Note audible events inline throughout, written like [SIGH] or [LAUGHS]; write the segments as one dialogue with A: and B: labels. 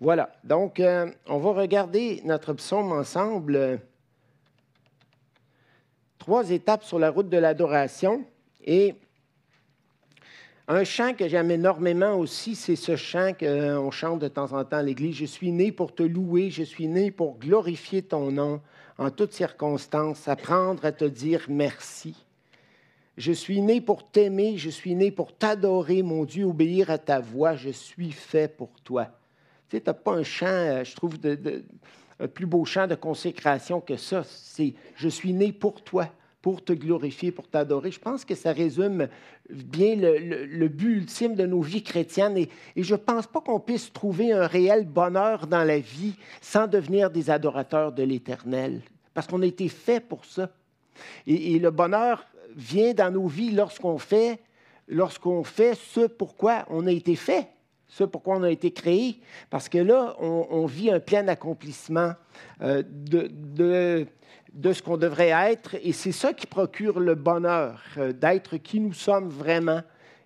A: Voilà. Donc, euh, on va regarder notre psaume ensemble. Trois étapes sur la route de l'adoration. Et un chant que j'aime énormément aussi, c'est ce chant qu'on chante de temps en temps à l'Église. Je suis né pour te louer, je suis né pour glorifier ton nom en toutes circonstances, apprendre à te dire merci. Je suis né pour t'aimer, je suis né pour t'adorer, mon Dieu, obéir à ta voix, je suis fait pour toi. Tu n'as pas un chant, euh, je trouve, de, un plus beau chant de consécration que ça. C'est Je suis né pour toi pour te glorifier, pour t'adorer. Je pense que ça résume bien le, but ultime de nos vies chrétiennes et, je ne pense pas qu'on puisse trouver un réel bonheur dans la vie sans devenir des adorateurs de l'Éternel, parce qu'on a été fait pour ça. Et, le bonheur vient dans nos vies lorsqu'on fait, lorsqu'on fait ce pourquoi on a été fait ce pourquoi on a été créé, parce que là, on, vit un plein accomplissement euh, de, de, ce qu'on devrait être. Et c'est ça qui procure le bonheur, euh, d'être qui nous sommes vraiment.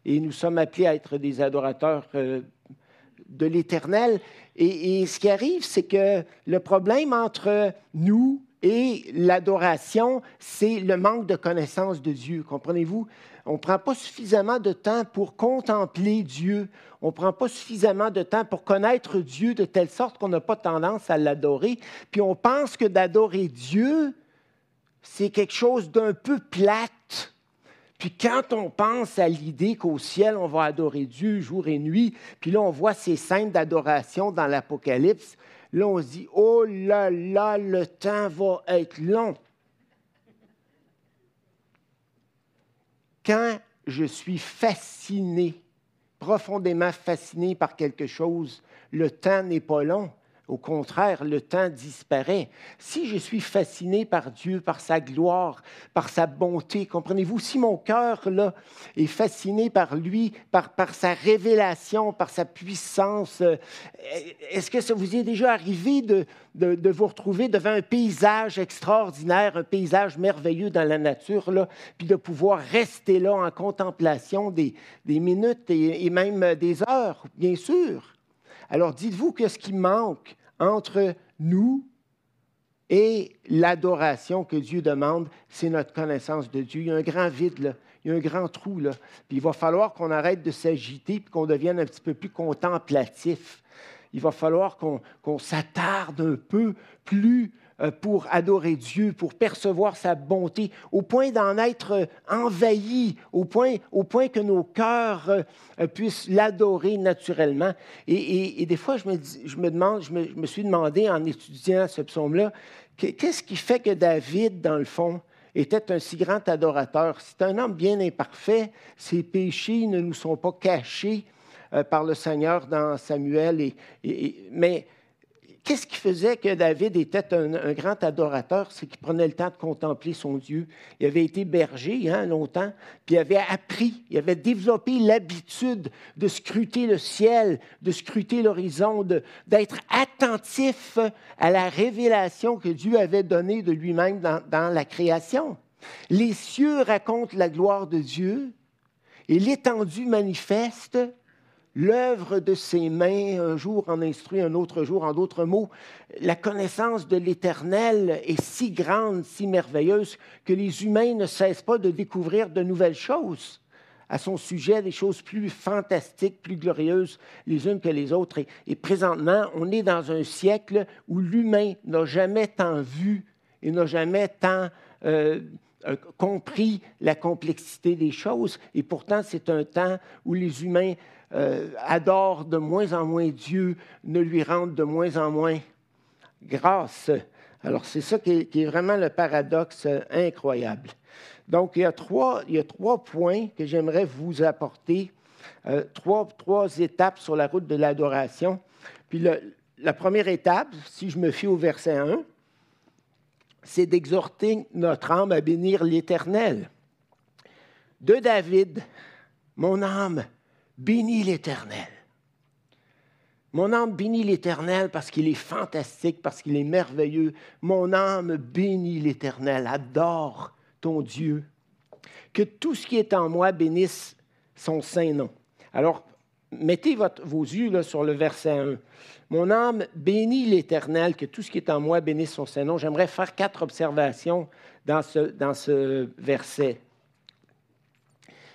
A: Et nous sommes appelés à être des adorateurs euh, de l'Éternel. Et, ce qui arrive, c'est que le problème entre nous et l'adoration, c'est le manque de connaissance de Dieu. Comprenez-vous? On ne prend pas suffisamment de temps pour contempler Dieu. On ne prend pas suffisamment de temps pour connaître Dieu de telle sorte qu'on n'a pas tendance à l'adorer. Puis on pense que d'adorer Dieu, c'est quelque chose d'un peu plate. Puis quand on pense à l'idée qu'au ciel, on va adorer Dieu jour et nuit, puis là, on voit ces scènes d'adoration dans l'Apocalypse, là, on se dit, oh là là, le temps va être long. Quand je suis fasciné, profondément fasciné par quelque chose, le temps n'est pas long. Au contraire, le temps disparaît. Si je suis fasciné par Dieu, par sa gloire, par sa bonté, comprenez-vous, si mon cœur est fasciné par lui, par, sa révélation, par sa puissance, euh, est-ce que ça vous est déjà arrivé de, de, vous retrouver devant un paysage extraordinaire, un paysage merveilleux dans la nature, là, puis de pouvoir rester là en contemplation des, des minutes et même des heures, bien sûr? Alors dites-vous que ce qui manque entre nous et l'adoration que Dieu demande, c'est notre connaissance de Dieu. Il y a un grand vide là. Il y a un grand trou là. Il va falloir qu'on arrête de s'agiter qu'on devienne un petit peu plus contemplatif. Il va falloir qu'on s'attarde un peu plus pour adorer Dieu, pour percevoir sa bonté, au point d'en être euh, envahi, au point, au point que nos cœurs euh, puissent l'adorer naturellement. Et, des fois, je me, je me demande, je me, suis demandé en étudiant ce psaume-là, qu'est-ce qui fait que David, dans le fond, était un si grand adorateur? C'est un homme bien imparfait. Ses péchés ne nous sont pas cachés par le Seigneur dans Samuel. Mais Qu'est-ce qui faisait que David était un, grand adorateur? C'est qu'il prenait le temps de contempler son Dieu. Il avait été berger hein, longtemps, puis il avait appris, il avait développé l'habitude de scruter le ciel, de scruter l'horizon, d'être attentif à la révélation que Dieu avait donnée de lui-même dans, dans la création. Les cieux racontent la gloire de Dieu et l'étendue manifeste L'œuvre de ses mains, un jour en instruit, un autre jour en d'autres mots, la connaissance de l'Éternel est si grande, si merveilleuse, que les humains ne cessent pas de découvrir de nouvelles choses à son sujet, des choses plus fantastiques, plus glorieuses les unes que les autres. Et, présentement, on est dans un siècle où l'humain n'a jamais tant vu et n'a jamais tant euh, euh, compris la complexité des choses. Et pourtant, c'est un temps où les humains euh, adore de moins en moins Dieu, ne lui rendent de moins en moins grâce. Alors, c'est ça qui est, vraiment le paradoxe incroyable. Donc, il y a trois, il y a trois points que j'aimerais vous apporter, euh, trois, trois, étapes sur la route de l'adoration. Puis la première étape, si je me fie au verset 1, c'est d'exhorter notre âme à bénir l'Éternel. De David, mon âme, bénis l'Éternel. Mon âme bénit l'Éternel parce qu'il est fantastique, parce qu'il est merveilleux. Mon âme bénit l'Éternel, adore ton Dieu. Que tout ce qui est en moi bénisse son saint nom. Alors, mettez vos yeux sur le verset 1. Mon âme bénit l'Éternel, que tout ce qui est en moi bénisse son Saint-Nom. J'aimerais faire quatre observations dans ce verset.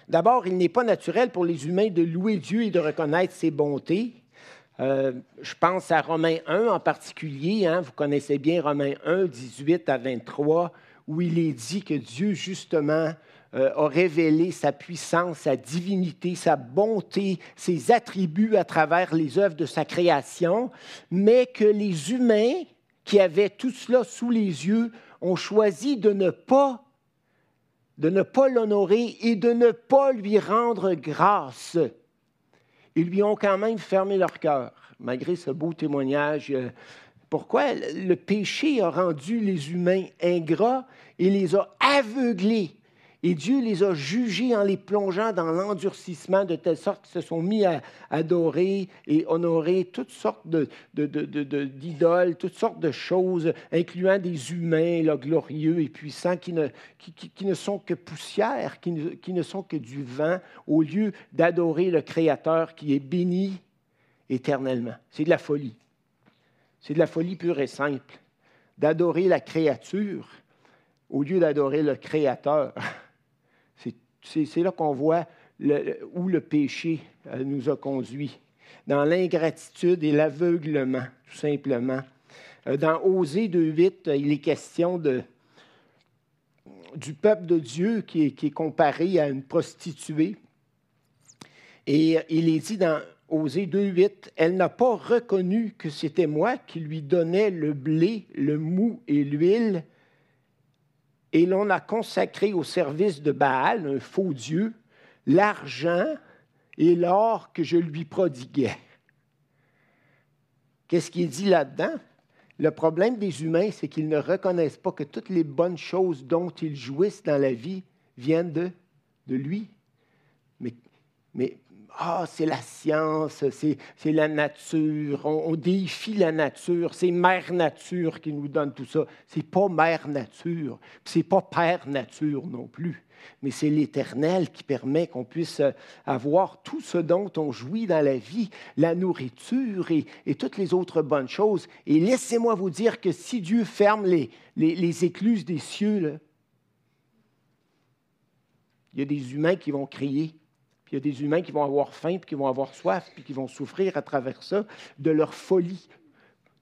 A: D'abord, il n'est pas naturel pour les humains de louer Dieu et de reconnaître ses bontés. Euh, je pense à Romains 1 en particulier. Hein. vous connaissez bien Romains 1, 18 à 23, où il est dit que Dieu, justement, euh, a révélé sa puissance, sa divinité, sa bonté, ses attributs à travers les œuvres de sa création, mais que les humains qui avaient tout cela sous les yeux ont choisi de ne pas de ne pas l'honorer et de ne pas lui rendre grâce. Ils lui ont quand même fermé leur cœur, malgré ce beau témoignage. Pourquoi? Le péché a rendu les humains ingrats et les a aveuglés et Dieu les a jugés en les plongeant dans l'endurcissement de telle sorte qu'ils se sont mis à adorer et honorer toutes sortes d'idoles, toutes sortes de choses, incluant des humains glorieux et puissants qui ne, sont que poussière, qui ne, qui ne sont que du vent, au lieu d'adorer le Créateur qui est béni éternellement. C'est de la folie. C'est de la folie pure et simple. D'adorer la créature au lieu d'adorer le Créateur. C'est là qu'on voit où le péché euh, nous a conduits, dans l'ingratitude et l'aveuglement, tout simplement. Euh, dans Osée 2.8, il est question du peuple de Dieu qui est, qui est, comparé à une prostituée. Et il est dit dans Osée 2.8, elle n'a pas reconnu que c'était moi qui lui donnais le blé, le mou et l'huile, et l'on a consacré au service de Baal, un faux dieu, l'argent et l'or que je lui prodiguais. Qu'est-ce qu'il dit là-dedans? Le problème des humains, c'est qu'ils ne reconnaissent pas que toutes les bonnes choses dont ils jouissent dans la vie viennent de, de lui. Mais ah, c'est la science, c'est la nature, on, défie la nature, c'est Mère Nature qui nous donne tout ça. C'est pas Mère Nature, c'est pas Père Nature non plus, mais c'est l'Éternel qui permet qu'on puisse avoir tout ce dont on jouit dans la vie, la nourriture et, toutes les autres bonnes choses. Et laissez-moi vous dire que si Dieu ferme les, les écluses des cieux, il y a des humains qui vont crier puis il y a des humains qui vont avoir faim, puis qui vont avoir soif, puis qui vont souffrir à travers ça de leur folie,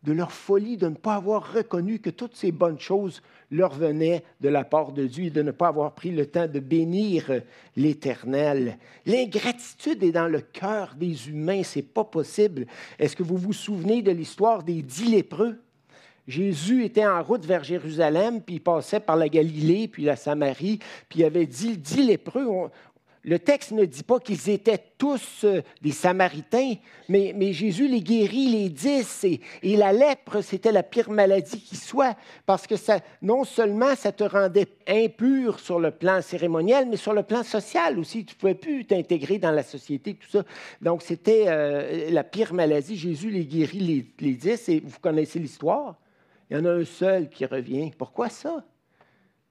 A: de leur folie de ne pas avoir reconnu que toutes ces bonnes choses leur venaient de la part de Dieu et de ne pas avoir pris le temps de bénir l'Éternel. L'ingratitude est dans le cœur des humains, c'est pas possible. Est-ce que vous vous souvenez de l'histoire des dix lépreux? Jésus était en route vers Jérusalem, puis il passait par la Galilée, puis la Samarie, puis il avait dix, dix lépreux le texte ne dit pas qu'ils étaient tous euh, des Samaritains, mais, Jésus les guérit, les dix, et, la lèpre, c'était la pire maladie qui soit, parce que ça, non seulement ça te rendait impur sur le plan cérémoniel, mais sur le plan social aussi. Tu ne pouvais plus t'intégrer dans la société, tout ça. Donc, c'était euh, la pire maladie. Jésus les guérit, les, les dix, et vous connaissez l'histoire. Il y en a un seul qui revient. Pourquoi ça?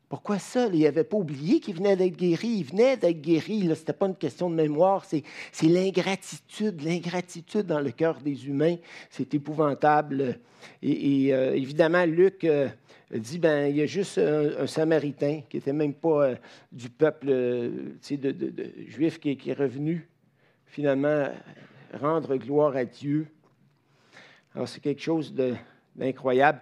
A: Pourquoi ça? Il n'avait pas oublié qu'il venait d'être guéri. Il venait d'être guéri. Ce n'était pas une question de mémoire. C'est, l'ingratitude, l'ingratitude dans le cœur des humains. C'est épouvantable. Et, euh, évidemment, Luc euh, dit, ben, il y a juste un, Samaritain qui n'était même pas euh, du peuple juif qui, est revenu finalement rendre gloire à Dieu. Alors c'est quelque chose d'incroyable.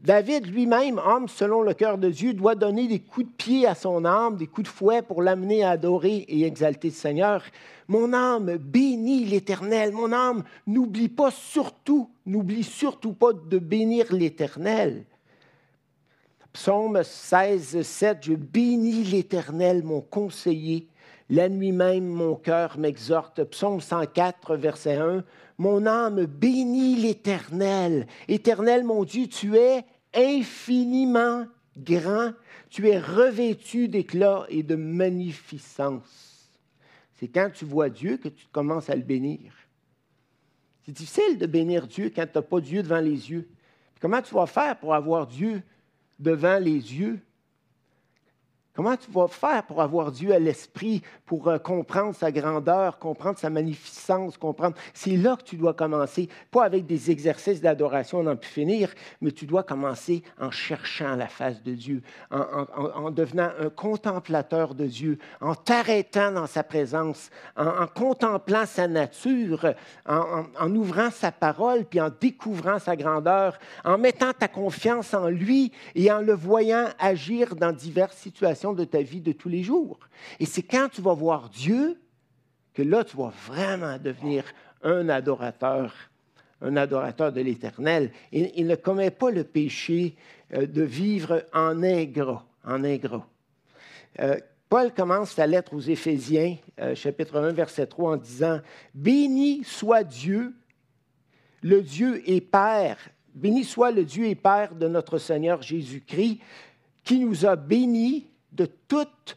A: David lui-même, homme selon le cœur de Dieu, doit donner des coups de pied à son âme, des coups de fouet pour l'amener à adorer et exalter le Seigneur. Mon âme bénit l'Éternel. Mon âme n'oublie pas surtout, n'oublie surtout pas de bénir l'Éternel. Psaume 16, 7, je bénis l'Éternel, mon conseiller. La nuit même, mon cœur m'exhorte. Psaume 104, verset 1. Mon âme bénit l'Éternel. Éternel, mon Dieu, tu es infiniment grand. Tu es revêtu d'éclat et de magnificence. C'est quand tu vois Dieu que tu commences à le bénir. C'est difficile de bénir Dieu quand tu n'as pas Dieu devant les yeux. Comment tu vas faire pour avoir Dieu devant les yeux? Comment tu vas faire pour avoir Dieu à l'esprit, pour euh, comprendre sa grandeur, comprendre sa magnificence, comprendre? C'est là que tu dois commencer, pas avec des exercices d'adoration, on n'en peut finir, mais tu dois commencer en cherchant la face de Dieu, en, devenant un contemplateur de Dieu, en t'arrêtant dans sa présence, en, contemplant sa nature, en, ouvrant sa parole, puis en découvrant sa grandeur, en mettant ta confiance en lui et en le voyant agir dans diverses situations de ta vie de tous les jours. Et c'est quand tu vas voir Dieu que là, tu vas vraiment devenir un adorateur, un adorateur de l'Éternel. Il, ne commet pas le péché euh, de vivre en ingrat. Euh, Paul commence sa lettre aux Éphésiens, euh, chapitre 1, verset 3, en disant, Béni soit Dieu, le Dieu et Père, béni soit le Dieu et Père de notre Seigneur Jésus-Christ, qui nous a bénis de toute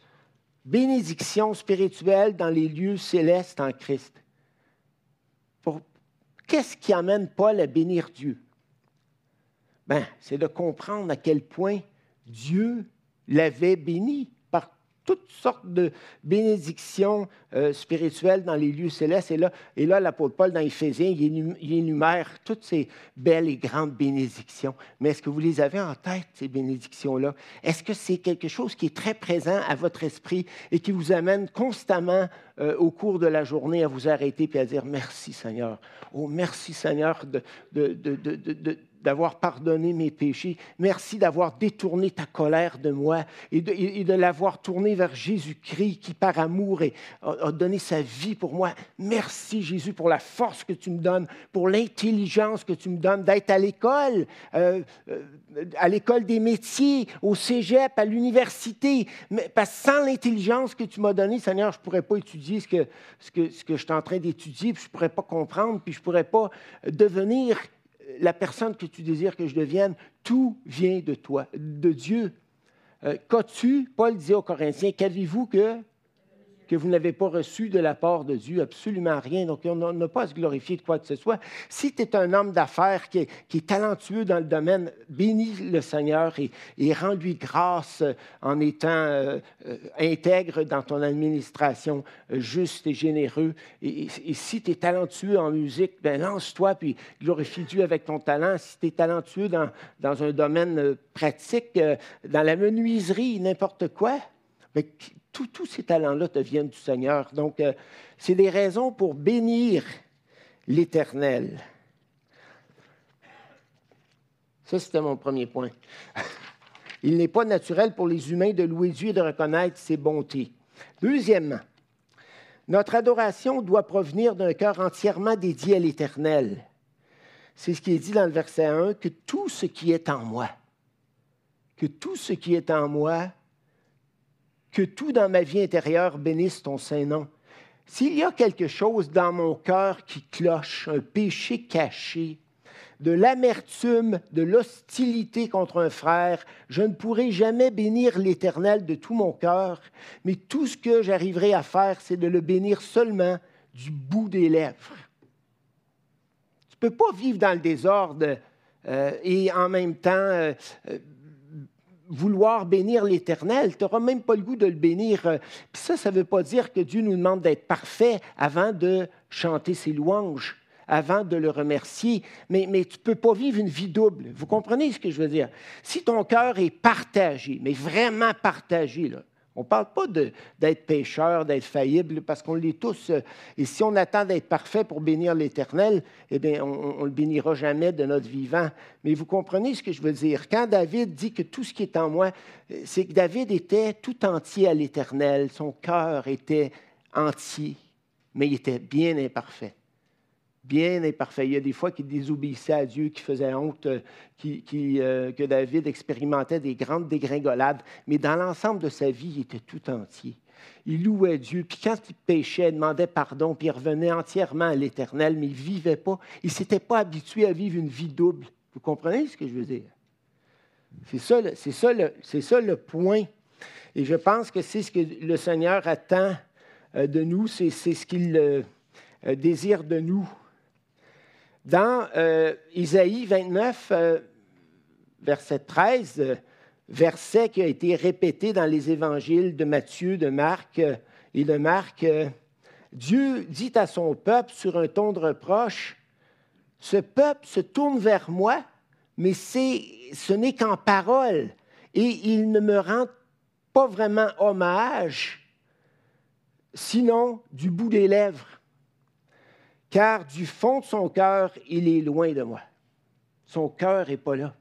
A: bénédiction spirituelle dans les lieux célestes en Christ. Qu'est-ce qui amène Paul à bénir Dieu? Ben, c'est de comprendre à quel point Dieu l'avait béni toutes sortes de bénédictions euh, spirituelles dans les lieux célestes. Et là, et là l'apôtre Paul, dans Éphésiens, il, énumère toutes ces belles et grandes bénédictions. Mais est-ce que vous les avez en tête, ces bénédictions-là? Est-ce que c'est quelque chose qui est très présent à votre esprit et qui vous amène constamment euh, au cours de la journée à vous arrêter et à dire merci Seigneur. Oh, merci Seigneur de, de, de d'avoir pardonné mes péchés. Merci d'avoir détourné ta colère de moi et de, l'avoir tournée vers Jésus-Christ qui, par amour, a, donné sa vie pour moi. Merci, Jésus, pour la force que tu me donnes, pour l'intelligence que tu me donnes d'être à l'école, euh, euh, à l'école des métiers, au cégep, à l'université. Parce que sans l'intelligence que tu m'as donnée, Seigneur, je ne pourrais pas étudier ce que, ce que, je suis en train d'étudier, je ne pourrais pas comprendre, puis je ne pourrais pas devenir la personne que tu désires que je devienne, tout vient de toi, de Dieu. Euh, qu'as-tu, Paul disait aux Corinthiens, qu'avez-vous que que vous n'avez pas reçu de la part de Dieu, absolument rien. Donc, on n'a pas à se glorifier de quoi que ce soit. Si tu es un homme d'affaires qui, est, talentueux dans le domaine, bénis le Seigneur et, rends-lui grâce euh, en étant euh, euh, intègre dans ton administration, juste et généreux. Et, si tu es talentueux en musique, ben lance-toi puis glorifie Dieu avec ton talent. Si tu es talentueux dans, dans un domaine pratique, dans la menuiserie, n'importe quoi, ben, tous ces talents-là te viennent du Seigneur. Donc, euh, c'est des raisons pour bénir l'Éternel. Ça, c'était mon premier point. [LAUGHS] Il n'est pas naturel pour les humains de louer Dieu et de reconnaître ses bontés. Deuxièmement, notre adoration doit provenir d'un cœur entièrement dédié à l'Éternel. C'est ce qui est dit dans le verset 1, que tout ce qui est en moi, que tout ce qui est en moi que tout dans ma vie intérieure bénisse ton Saint-Nom. S'il y a quelque chose dans mon cœur qui cloche, un péché caché, de l'amertume, de l'hostilité contre un frère, je ne pourrai jamais bénir l'Éternel de tout mon cœur, mais tout ce que j'arriverai à faire, c'est de le bénir seulement du bout des lèvres. Tu ne peux pas vivre dans le désordre euh, et en même temps euh, vouloir bénir l'Éternel, tu n'auras même pas le goût de le bénir. Euh, puis ça, ça ne veut pas dire que Dieu nous demande d'être parfait avant de chanter ses louanges, avant de le remercier. Mais, mais tu ne peux pas vivre une vie double. Vous comprenez ce que je veux dire? Si ton cœur est partagé, mais vraiment partagé, là, on ne parle pas d'être pécheur, d'être faillible, parce qu'on l'est tous. Euh, et si on attend d'être parfait pour bénir l'Éternel, eh bien, on ne le bénira jamais de notre vivant. Mais vous comprenez ce que je veux dire? Quand David dit que tout ce qui est en moi, euh, c'est que David était tout entier à l'Éternel. Son cœur était entier, mais il était bien imparfait bien imparfait. Il y a des fois qu'il désobéissait à Dieu, qui faisait honte, euh, euh, que David expérimentait des grandes dégringolades, mais dans l'ensemble de sa vie, il était tout entier. Il louait Dieu, puis quand il péchait, il demandait pardon, puis il revenait entièrement à l'Éternel, mais il ne vivait pas. Il ne s'était pas habitué à vivre une vie double. Vous comprenez ce que je veux dire? C'est ça, c'est ça, ça, le point. Et je pense que c'est ce que le Seigneur attend euh, de nous, c'est ce qu'il désire de nous. Dans euh, Isaïe 29, euh, verset 13, verset qui a été répété dans les évangiles de Matthieu, de Marc euh, et de Marc. Euh, Dieu dit à son peuple sur un ton de reproche, ce peuple se tourne vers moi, mais ce n'est qu'en parole, et il ne me rend pas vraiment hommage, sinon du bout des lèvres, car du fond de son cœur, il est loin de moi. Son cœur n'est pas là.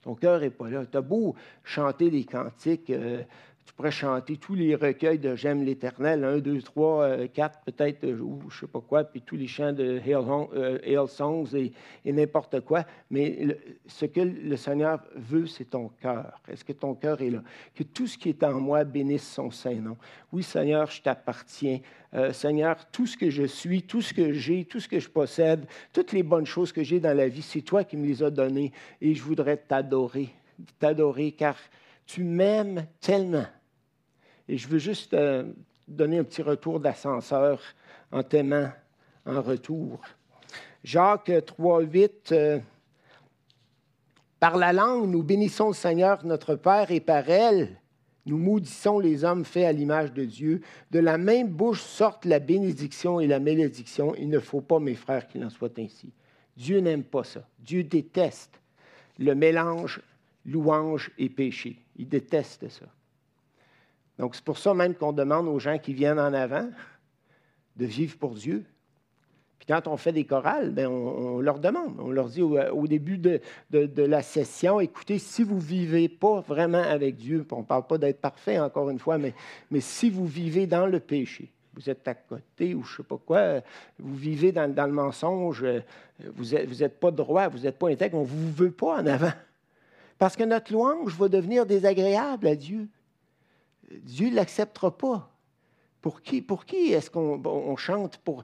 A: Ton cœur n'est pas là. Tu beau chanter des cantiques, euh, tu pourrais chanter tous les recueils de J'aime l'Éternel, 1, 2, 3, 4 peut-être, euh, ou je ne sais pas quoi, puis tous les chants de Hail, euh, Songs et, n'importe quoi. Mais ce que le Seigneur veut, c'est ton cœur. Est-ce que ton cœur est là? Que tout ce qui est en moi bénisse son Saint-Nom. Oui, Seigneur, je t'appartiens. Seigneur, tout ce que je suis, tout ce que j'ai, tout ce que je possède, toutes les bonnes choses que j'ai dans la vie, c'est toi qui me les as données et je voudrais t'adorer, t'adorer car tu m'aimes tellement. Et je veux juste euh, donner un petit retour d'ascenseur en t'aimant en retour. Jacques 3, 8. Euh, par la langue, nous bénissons le Seigneur notre Père et par elle, nous maudissons les hommes faits à l'image de Dieu. De la même bouche sortent la bénédiction et la malédiction. Il ne faut pas, mes frères, qu'il en soit ainsi. Dieu n'aime pas ça. Dieu déteste le mélange louange et péché. Il déteste ça. Donc, c'est pour ça même qu'on demande aux gens qui viennent en avant de vivre pour Dieu. Puis quand on fait des chorales, bien, on, leur demande, on leur dit au, début de, la session, écoutez, si vous ne vivez pas vraiment avec Dieu, on ne parle pas d'être parfait encore une fois, mais, mais si vous vivez dans le péché, vous êtes à côté ou je ne sais pas quoi, vous vivez dans, le mensonge, vous n'êtes vous êtes pas droit, vous n'êtes pas intègre, on ne vous veut pas en avant. Parce que notre louange va devenir désagréable à Dieu. Dieu ne l'acceptera pas. Pour qui, pour qui est-ce qu'on chante pour.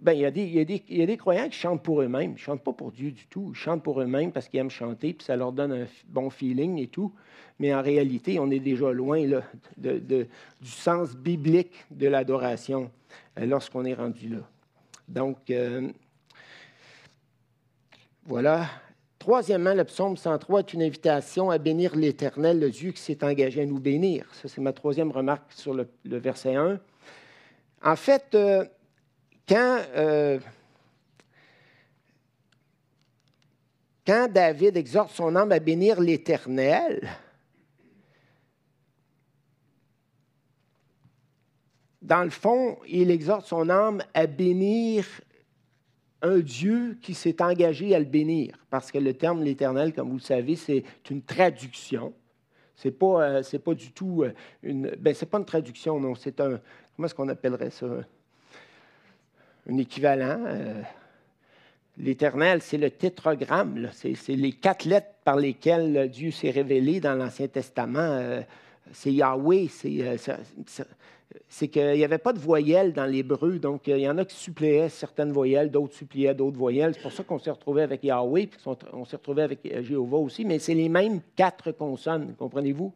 A: ben, il, y a des, croyants qui chantent pour eux-mêmes. Ils ne chantent pas pour Dieu du tout. Ils chantent pour eux-mêmes parce qu'ils aiment chanter, puis ça leur donne un bon feeling et tout. Mais en réalité, on est déjà loin là, du sens biblique de l'adoration euh, lorsqu'on est rendu là. Donc, euh, voilà. Troisièmement, le psaume 103 est une invitation à bénir l'Éternel, le Dieu qui s'est engagé à nous bénir. Ça, c'est ma troisième remarque sur le, verset 1. En fait, euh, quand, euh, quand David exhorte son âme à bénir l'Éternel, dans le fond, il exhorte son âme à bénir un Dieu qui s'est engagé à le bénir, parce que le terme l'Éternel, comme vous le savez, c'est une traduction. C'est pas, euh, pas du tout euh, une. Ben, c'est pas une traduction, non. C'est un. Comment est-ce qu'on appellerait ça? Un équivalent. Euh, L'Éternel, c'est le tétragramme. C'est, les quatre lettres par lesquelles Dieu s'est révélé dans l'Ancien Testament. C'est Yahweh. C'est, c'est qu'il n'y avait pas de voyelles dans l'hébreu. Donc, il y en a qui suppléaient certaines voyelles, d'autres suppléaient d'autres voyelles. C'est pour ça qu'on s'est retrouvé avec Yahweh, puis on s'est retrouvé avec euh, Jéhovah aussi. Mais c'est les mêmes quatre consonnes, comprenez-vous?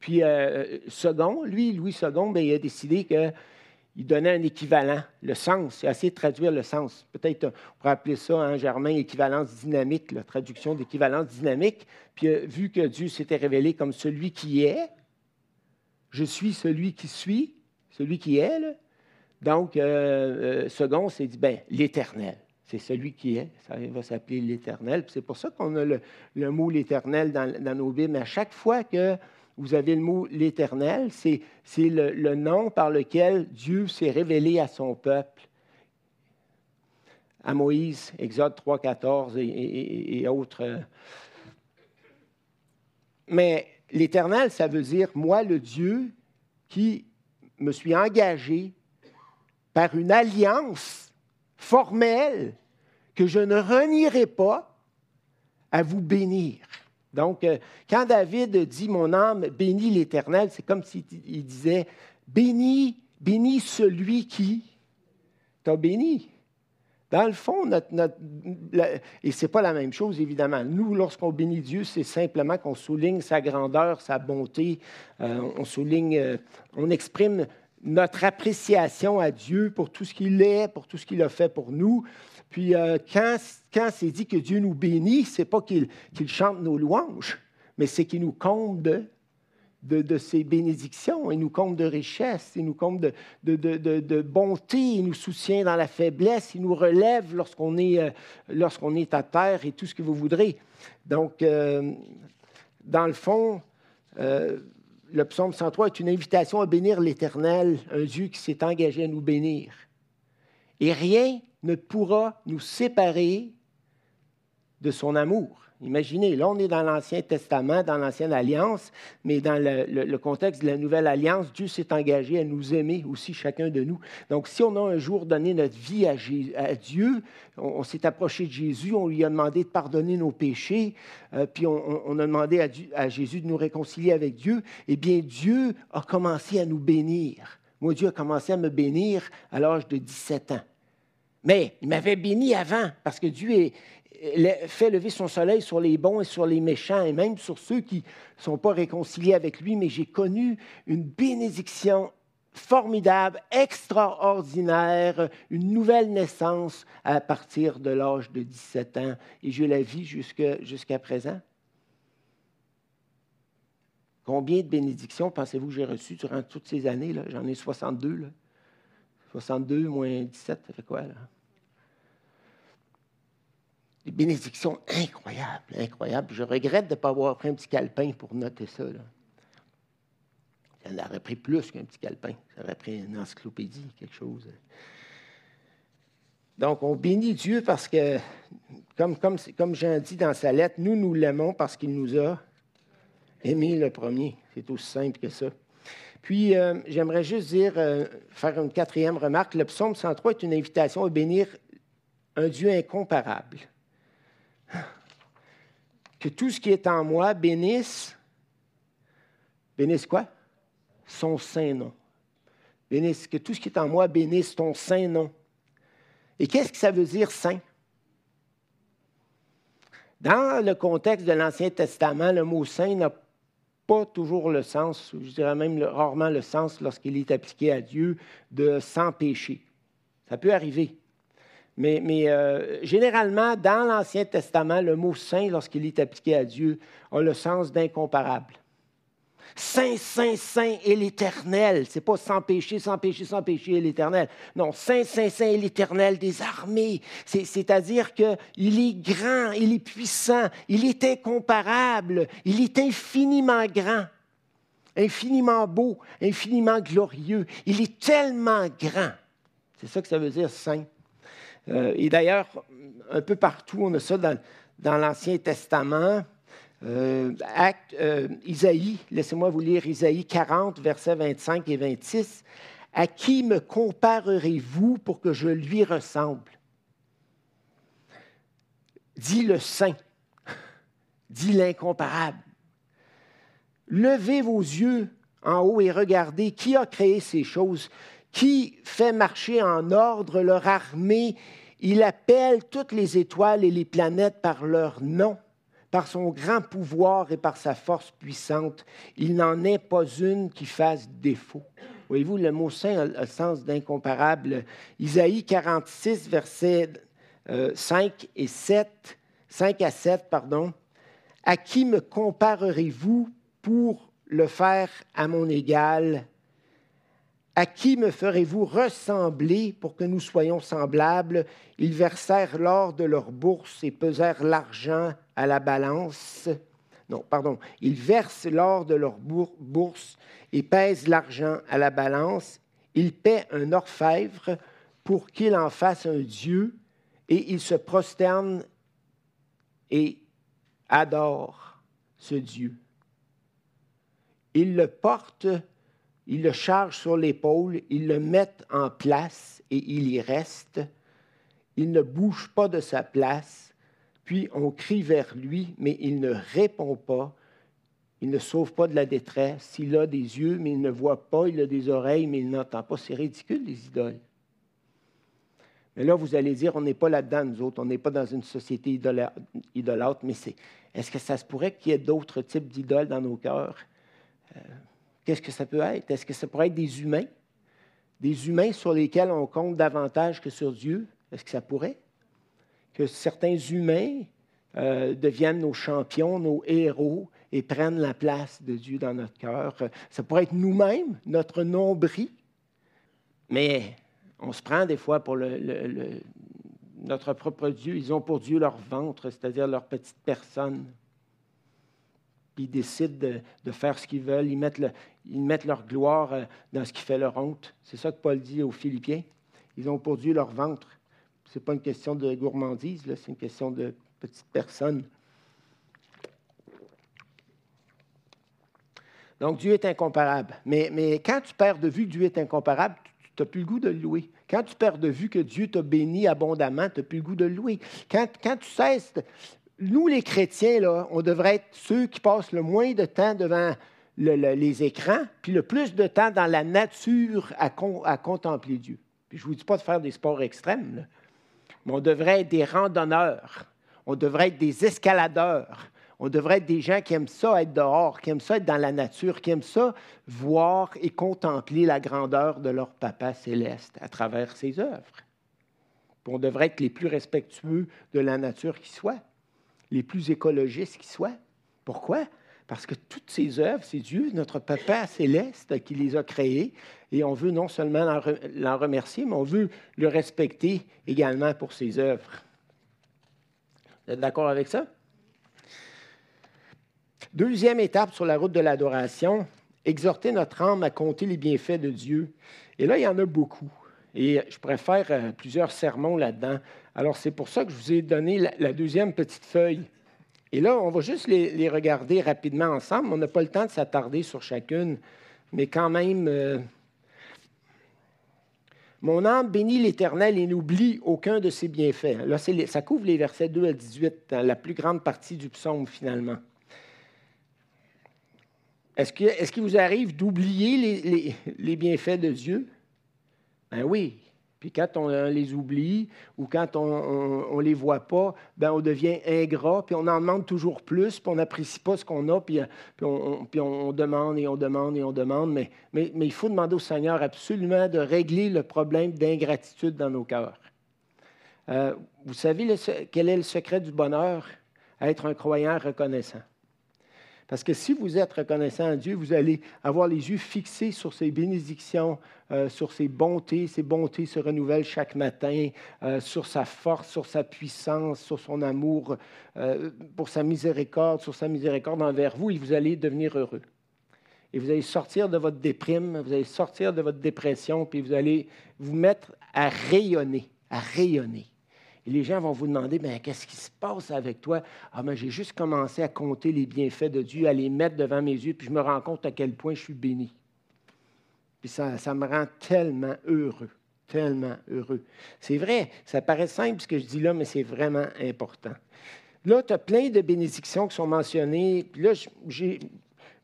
A: Puis, euh, second, lui, Louis II, ben, il a décidé qu'il donnait un équivalent, le sens. Il a essayé de traduire le sens. Peut-être, on pourrait appeler ça en germain équivalence dynamique, la traduction d'équivalence dynamique. Puis, euh, vu que Dieu s'était révélé comme celui qui est, je suis celui qui suis, celui qui est. Donc, euh, euh, second, c'est dit, ben, l'éternel. C'est celui qui est. Ça va s'appeler l'éternel. C'est pour ça qu'on a le, mot l'éternel dans, nos Bibles. Mais à chaque fois que vous avez le mot l'éternel, c'est le, nom par lequel Dieu s'est révélé à son peuple. À Moïse, Exode 3, 14 et, et autres. Mais l'éternel, ça veut dire moi, le Dieu qui me suis engagé par une alliance formelle que je ne renierai pas à vous bénir. Donc, euh, quand David dit Mon âme bénit l'Éternel, c'est comme s'il disait Bénis, bénis celui qui t'a béni. Dans le fond, notre, et ce n'est pas la même chose, évidemment. Nous, lorsqu'on bénit Dieu, c'est simplement qu'on souligne sa grandeur, sa bonté. Euh, on souligne, euh, on exprime notre appréciation à Dieu pour tout ce qu'il est, pour tout ce qu'il a fait pour nous. Puis euh, quand, quand c'est dit que Dieu nous bénit, ce n'est pas qu'il chante nos louanges, mais c'est qu'il nous comble de, ses bénédictions, il nous comble de richesses, il nous comble de, bonté, il nous soutient dans la faiblesse, il nous relève lorsqu'on est, euh, est à terre et tout ce que vous voudrez. Donc, euh, dans le fond, euh, le psaume 103 est une invitation à bénir l'Éternel, un Dieu qui s'est engagé à nous bénir. Et rien ne pourra nous séparer de son amour. Imaginez, là, on est dans l'Ancien Testament, dans l'Ancienne Alliance, mais dans le, contexte de la Nouvelle Alliance, Dieu s'est engagé à nous aimer aussi, chacun de nous. Donc, si on a un jour donné notre vie à, Dieu, on, s'est approché de Jésus, on lui a demandé de pardonner nos péchés, euh, puis on, a demandé à, à Jésus de nous réconcilier avec Dieu, eh bien, Dieu a commencé à nous bénir. Moi, Dieu a commencé à me bénir à l'âge de 17 ans. Mais il m'avait béni avant, parce que Dieu est, fait lever son soleil sur les bons et sur les méchants, et même sur ceux qui ne sont pas réconciliés avec lui, mais j'ai connu une bénédiction formidable, extraordinaire, une nouvelle naissance à partir de l'âge de 17 ans, et je la vis jusqu'à présent. Combien de bénédictions pensez-vous que j'ai reçues durant toutes ces années? J'en ai 62. Là. 62 moins 17, ça fait quoi? Des bénédictions incroyables, incroyables. Je regrette de ne pas avoir pris un petit calepin pour noter ça. Là. Ça aurait pris plus qu'un petit calepin. Ça aurait pris une encyclopédie, quelque chose. Donc, on bénit Dieu parce que, comme, comme, comme Jean dit dans sa lettre, nous, nous l'aimons parce qu'il nous a aimé le premier. C'est aussi simple que ça. Puis, euh, j'aimerais juste dire, euh, faire une quatrième remarque. Le psaume 103 est une invitation à bénir un Dieu incomparable que tout ce qui est en moi bénisse, bénisse quoi? Son saint nom. Bénisse, que tout ce qui est en moi bénisse ton saint nom. Et qu'est-ce que ça veut dire saint? Dans le contexte de l'Ancien Testament, le mot saint n'a pas toujours le sens, je dirais même rarement le sens lorsqu'il est appliqué à Dieu, de sans péché. Ça peut arriver. Mais, euh, généralement, dans l'Ancien Testament, le mot saint, lorsqu'il est appliqué à Dieu, a le sens d'incomparable. Saint, saint, saint et l'éternel. Ce n'est pas sans péché, sans péché, sans péché et l'éternel. Non, saint, saint, saint et l'éternel des armées. C'est-à-dire qu'il est grand, il est puissant, il est incomparable, il est infiniment grand, infiniment beau, infiniment glorieux. Il est tellement grand. C'est ça que ça veut dire saint. Euh, et d'ailleurs, un peu partout, on a ça dans, l'Ancien Testament. Euh, euh, Isaïe, laissez-moi vous lire Isaïe 40, versets 25 et 26. À qui me comparerez-vous pour que je lui ressemble? Dit le saint, [LAUGHS] dit l'incomparable. Levez vos yeux en haut et regardez qui a créé ces choses qui fait marcher en ordre leur armée. Il appelle toutes les étoiles et les planètes par leur nom, par son grand pouvoir et par sa force puissante. Il n'en est pas une qui fasse défaut. Voyez-vous, le mot saint a le sens d'incomparable. Isaïe 46, versets 5 euh, et 7, 5 à 7, pardon. À qui me comparerez-vous pour le faire à mon égal? À qui me ferez-vous ressembler pour que nous soyons semblables? Ils versèrent l'or de leur bourse et pesèrent l'argent à la balance. Non, pardon. Ils versent l'or de leur bourse et pèsent l'argent à la balance. Ils paient un orfèvre pour qu'il en fasse un Dieu et ils se prosternent et adorent ce Dieu. Ils le portent ils le chargent sur l'épaule, ils le mettent en place et il y reste. Il ne bouge pas de sa place, puis on crie vers lui, mais il ne répond pas. Il ne sauve pas de la détresse. Il a des yeux, mais il ne voit pas. Il a des oreilles, mais il n'entend pas. C'est ridicule, les idoles. Mais là, vous allez dire, on n'est pas là-dedans, nous autres. On n'est pas dans une société idolâtre, mais c'est, est-ce que ça se pourrait qu'il y ait d'autres types d'idoles dans nos cœurs? Euh, Qu'est-ce que ça peut être? Est-ce que ça pourrait être des humains? Des humains sur lesquels on compte davantage que sur Dieu? Est-ce que ça pourrait? Que certains humains euh, deviennent nos champions, nos héros et prennent la place de Dieu dans notre cœur. Ça pourrait être nous-mêmes, notre nombril, mais on se prend des fois pour notre propre Dieu. Ils ont pour Dieu leur ventre, c'est-à-dire leur petite personne. Puis ils décident de, faire ce qu'ils veulent. Ils mettent, leur gloire euh, dans ce qui fait leur honte. C'est ça que Paul dit aux Philippiens. Ils ont pour Dieu leur ventre. Ce n'est pas une question de gourmandise, c'est une question de petite personne. Donc, Dieu est incomparable. Mais, mais quand tu perds de vue que Dieu est incomparable, tu n'as plus le goût de le louer. Quand tu perds de vue que Dieu t'a béni abondamment, tu n'as plus le goût de le louer. Quand, quand tu cesses, nous les chrétiens, là, on devrait être ceux qui passent le moins de temps devant les écrans, puis le plus de temps dans la nature à, contempler Dieu. Puis je ne vous dis pas de faire des sports extrêmes, mais on devrait être des randonneurs, on devrait être des escaladeurs, on devrait être des gens qui aiment ça être dehors, qui aiment ça être dans la nature, qui aiment ça voir et contempler la grandeur de leur Papa céleste à travers ses œuvres. on devrait être les plus respectueux de la nature qui soit, les plus écologistes qui soient. Pourquoi? Parce que toutes ces œuvres, c'est Dieu, notre Papa céleste, qui les a créées. Et on veut non seulement l'en remercier, mais on veut le respecter également pour ses œuvres. Vous êtes d'accord avec ça? Deuxième étape sur la route de l'adoration, exhorter notre âme à compter les bienfaits de Dieu. Et là, il y en a beaucoup. Et je préfère euh, plusieurs sermons là-dedans. Alors, c'est pour ça que je vous ai donné la, deuxième petite feuille. Et là, on va juste les, regarder rapidement ensemble. On n'a pas le temps de s'attarder sur chacune, mais quand même, euh, mon âme bénit l'Éternel et n'oublie aucun de ses bienfaits. Là, ça couvre les versets 2 à 18, la plus grande partie du psaume finalement. Est-ce qu'il vous arrive d'oublier les, bienfaits de Dieu? Ben oui. Puis quand on les oublie ou quand on ne les voit pas, ben on devient ingrat, puis on en demande toujours plus, puis on n'apprécie pas ce qu'on a, puis, on, demande et on demande et on demande. Mais, mais, il faut demander au Seigneur absolument de régler le problème d'ingratitude dans nos cœurs. Euh, vous savez quel est le secret du bonheur? Être un croyant reconnaissant. Parce que si vous êtes reconnaissant à Dieu, vous allez avoir les yeux fixés sur ses bénédictions, euh, sur ses bontés. Ses bontés se renouvellent chaque matin, euh, sur sa force, sur sa puissance, sur son amour, euh, pour sa miséricorde, sur sa miséricorde envers vous, et vous allez devenir heureux. Et vous allez sortir de votre déprime, vous allez sortir de votre dépression, puis vous allez vous mettre à rayonner, à rayonner. Et les gens vont vous demander, mais qu'est-ce qui se passe avec toi? Ah, mais j'ai juste commencé à compter les bienfaits de Dieu, à les mettre devant mes yeux, puis je me rends compte à quel point je suis béni. Puis ça, ça me rend tellement heureux, tellement heureux. C'est vrai, ça paraît simple ce que je dis là, mais c'est vraiment important. Là, tu as plein de bénédictions qui sont mentionnées. Puis là, j'ai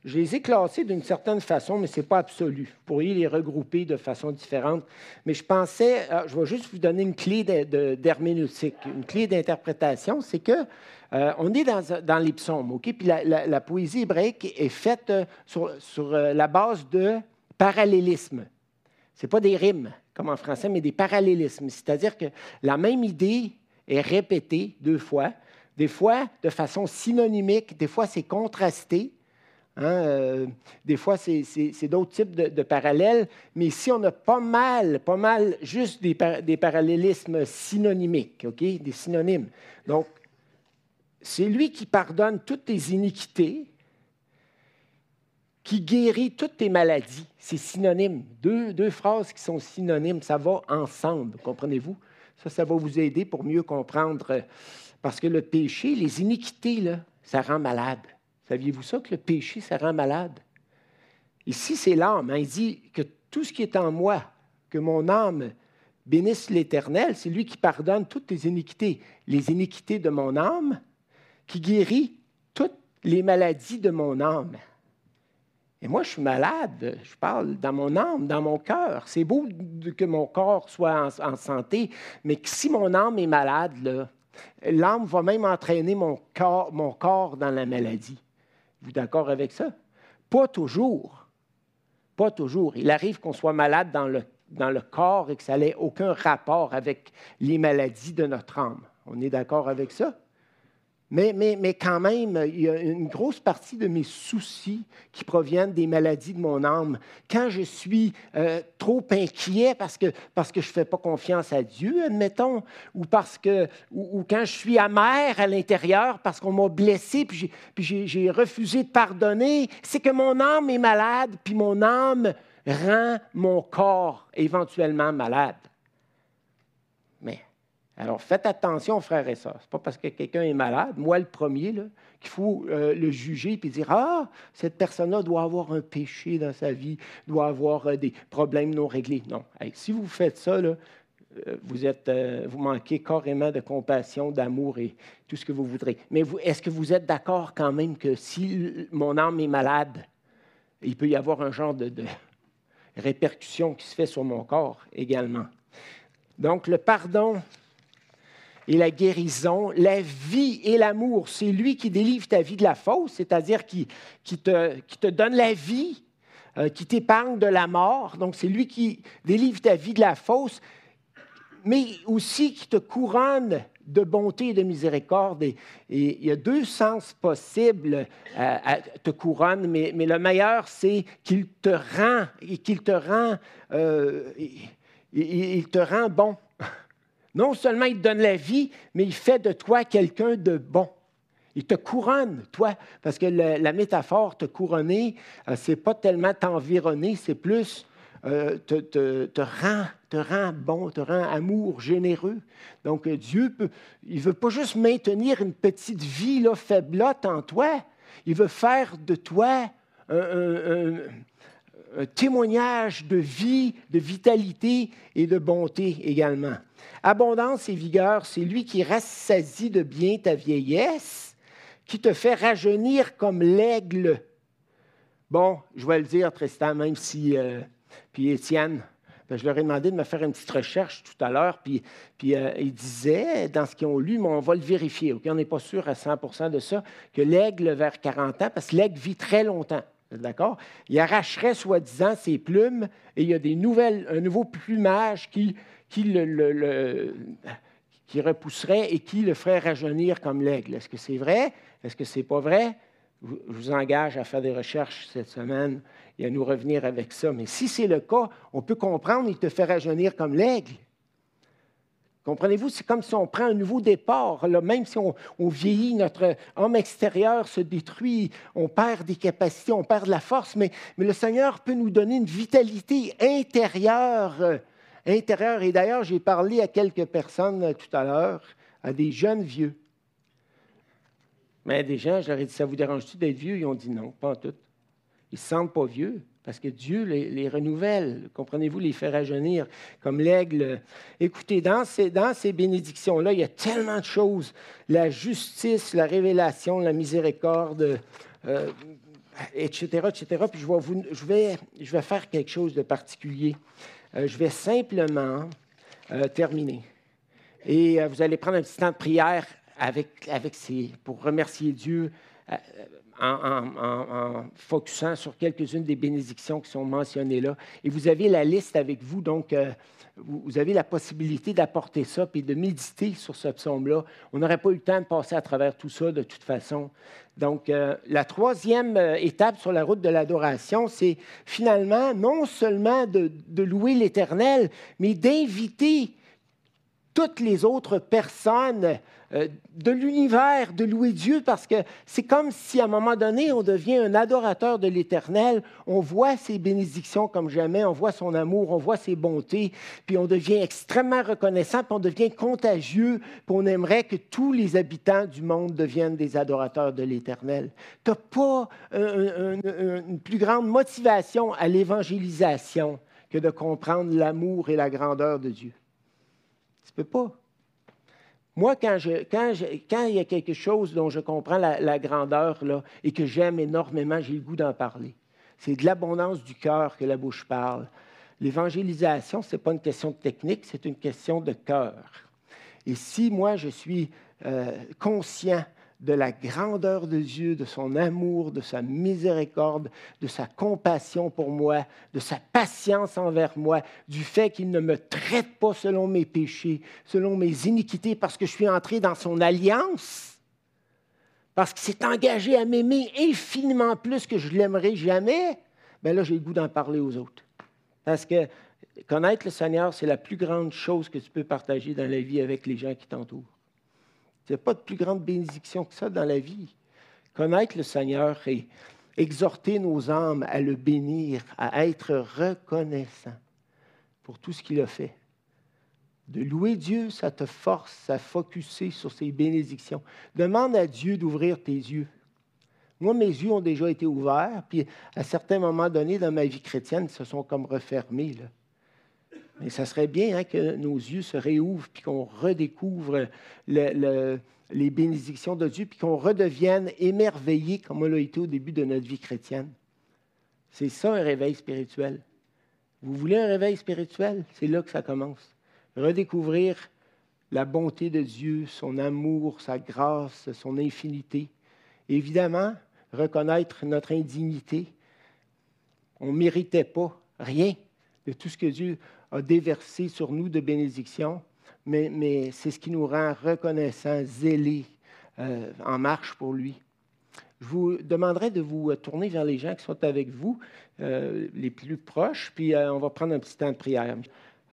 A: je les ai classés d'une certaine façon, mais ce n'est pas absolu. Vous pourriez les regrouper de façon différente. Mais je pensais, euh, je vais juste vous donner une clé d'herméneutique, une clé d'interprétation, c'est que euh, on est dans, dans les psaumes, OK? Puis la, poésie hébraïque est faite euh, sur, sur la base de parallélisme. Ce n'est pas des rimes, comme en français, mais des parallélismes. C'est-à-dire que la même idée est répétée deux fois, des fois de façon synonymique, des fois c'est contrasté. Hein, euh, des fois, c'est d'autres types de, parallèles, mais ici, on a pas mal, pas mal, juste des, parallélismes synonymiques, OK? Des synonymes. Donc, c'est lui qui pardonne toutes tes iniquités, qui guérit toutes tes maladies. C'est synonyme. Deux, deux phrases qui sont synonymes, ça va ensemble, comprenez-vous? Ça, ça va vous aider pour mieux comprendre. Parce que le péché, les iniquités, là, ça rend malade. Saviez-vous ça, que le péché, ça rend malade? Ici, c'est l'âme. Hein. Il dit que tout ce qui est en moi, que mon âme bénisse l'Éternel, c'est lui qui pardonne toutes les iniquités. Les iniquités de mon âme, qui guérit toutes les maladies de mon âme. Et moi, je suis malade, je parle dans mon âme, dans mon cœur. C'est beau que mon corps soit en, santé, mais si mon âme est malade, l'âme va même entraîner mon corps, mon corps dans la maladie. Vous d'accord avec ça? Pas toujours. Pas toujours. Il arrive qu'on soit malade dans le, dans le corps et que ça n'ait aucun rapport avec les maladies de notre âme. On est d'accord avec ça? Mais, mais, mais, quand même, il y a une grosse partie de mes soucis qui proviennent des maladies de mon âme. Quand je suis euh, trop inquiet parce que, parce que je ne fais pas confiance à Dieu, admettons, ou, parce que, ou, quand je suis amer à l'intérieur parce qu'on m'a blessé, puis j'ai refusé de pardonner, c'est que mon âme est malade, puis mon âme rend mon corps éventuellement malade. Alors, faites attention, frères et sœurs. Ce pas parce que quelqu'un est malade, moi le premier, qu'il faut euh, le juger et dire Ah, cette personne-là doit avoir un péché dans sa vie, doit avoir euh, des problèmes non réglés. Non. si vous faites ça, euh, vous, êtes, vous manquez carrément de compassion, d'amour et tout ce que vous voudrez. Mais est-ce que vous êtes d'accord quand même que si mon âme est malade, il peut y avoir un genre de répercussion qui se fait sur mon corps également? Donc, le pardon, et la guérison, la vie et l'amour. C'est lui qui délivre ta vie de la fausse, c'est-à-dire qui, qui, te, qui, te, donne la vie, euh, qui t'épargne de la mort. Donc, c'est lui qui délivre ta vie de la fausse, mais aussi qui te couronne de bonté et de miséricorde. Et, il y a deux sens possibles à, te couronne, mais, mais le meilleur, c'est qu'il te rend, et qu'il te rend, euh, il te rend bon. Non seulement il te donne la vie, mais il fait de toi quelqu'un de bon. Il te couronne, toi, parce que la, métaphore te couronner, euh, c'est pas tellement t'environner, c'est plus euh, te, rend, te rend bon, te rend amour, généreux. Donc euh, Dieu peut, il veut pas juste maintenir une petite vie là, faiblotte en toi, il veut faire de toi un témoignage de vie, de vitalité et de bonté également. Abondance et vigueur, c'est lui qui rassasie de bien ta vieillesse, qui te fait rajeunir comme l'aigle. Bon, je vais le dire, Tristan, même si. Euh, puis Étienne, ben, je leur ai demandé de me faire une petite recherche tout à l'heure, puis, puis euh, ils disaient, dans ce qu'ils ont lu, mais on va le vérifier, on n'est pas sûr à 100% de ça, que l'aigle vers 40 ans, parce que l'aigle vit très longtemps. D'accord? Il arracherait soi-disant ses plumes et il y a des nouvelles, un nouveau plumage qui, le, repousserait et qui le ferait rajeunir comme l'aigle. Est-ce que c'est vrai? Est-ce que c'est pas vrai? Je vous engage à faire des recherches cette semaine et à nous revenir avec ça. Mais si c'est le cas, on peut comprendre, il te fait rajeunir comme l'aigle. Comprenez-vous, c'est comme si on prend un nouveau départ. même si on, vieillit, notre homme extérieur se détruit, on perd des capacités, on perd de la force, mais, le Seigneur peut nous donner une vitalité intérieure intérieur. Et d'ailleurs, j'ai parlé à quelques personnes euh, tout à l'heure, à des jeunes vieux. Mais des gens, je leur ai dit, ça vous dérange-tu d'être vieux? Ils ont dit non, pas en tout. Ils ne se sentent pas vieux parce que Dieu les, renouvelle, comprenez-vous, les fait rajeunir comme l'aigle. Écoutez, dans ces, dans ces bénédictions-là, il y a tellement de choses. La justice, la révélation, la miséricorde, etc., euh, etc. Puis je vais, je, vais, faire quelque chose de particulier. Euh, je vais simplement euh, terminer. Et vous allez prendre un petit temps de prière avec, avec ces, pour remercier Dieu en, focusant sur quelques-unes des bénédictions qui sont mentionnées là. Et vous avez la liste avec vous, donc vous avez la possibilité d'apporter ça et de méditer sur ce psaume-là. On n'aurait pas eu le temps de passer à travers tout ça de toute façon. Donc, euh, la troisième euh, étape sur la route de l'adoration, c'est finalement non seulement de, de louer l'Éternel, mais d'inviter toutes les autres personnes euh, de l'univers, de louer Dieu, parce que c'est comme si à un moment donné, on devient un adorateur de l'Éternel, on voit ses bénédictions comme jamais, on voit son amour, on voit ses bontés, puis on devient extrêmement reconnaissant, puis on devient contagieux, puis on aimerait que tous les habitants du monde deviennent des adorateurs de l'Éternel. Tu n'as pas une plus grande motivation à l'évangélisation que de comprendre l'amour et la grandeur de Dieu. Tu ne peux pas. Moi, quand, il y a quelque chose dont je comprends la, grandeur là, et que j'aime énormément, j'ai le goût d'en parler. C'est de l'abondance du cœur que la bouche parle. L'évangélisation, ce n'est pas une question de technique, c'est une question de cœur. Et si moi, je suis euh, conscient de la grandeur de Dieu, de son amour, de sa miséricorde, de sa compassion pour moi, de sa patience envers moi, du fait qu'il ne me traite pas selon mes péchés, selon mes iniquités, parce que je suis entré dans son alliance. parce qu'il s'est engagé à m'aimer infiniment plus que je l'aimerais jamais, bien là, j'ai le goût d'en parler aux autres. Parce que connaître le Seigneur, c'est la plus grande chose que tu peux partager dans la vie avec les gens qui t'entourent. Il n'y a pas de plus grande bénédiction que ça dans la vie. Connaître le Seigneur et exhorter nos âmes à le bénir, à être reconnaissant pour tout ce qu'il a fait. De louer Dieu, ça te force à focuser sur ses bénédictions. Demande à Dieu d'ouvrir tes yeux. Moi, mes yeux ont déjà été ouverts, puis à certains moments donnés dans ma vie chrétienne, ils se sont comme refermés. Mais ça serait bien hein, que nos yeux se réouvrent, puis qu'on redécouvre les bénédictions de Dieu, puis qu'on redevienne émerveillé comme on l'a été au début de notre vie chrétienne. C'est ça un réveil spirituel. Vous voulez un réveil spirituel? C'est là que ça commence. Redécouvrir la bonté de Dieu, son amour, sa grâce, son infinité. Évidemment, reconnaître notre indignité. On ne méritait pas rien de tout ce que Dieu a déversé sur nous de bénédictions, mais, c'est ce qui nous rend reconnaissants, zélés, euh, en marche pour lui. Je vous demanderai de vous tourner vers les gens qui sont avec vous, euh, les plus proches, puis euh, on va prendre un petit temps de prière.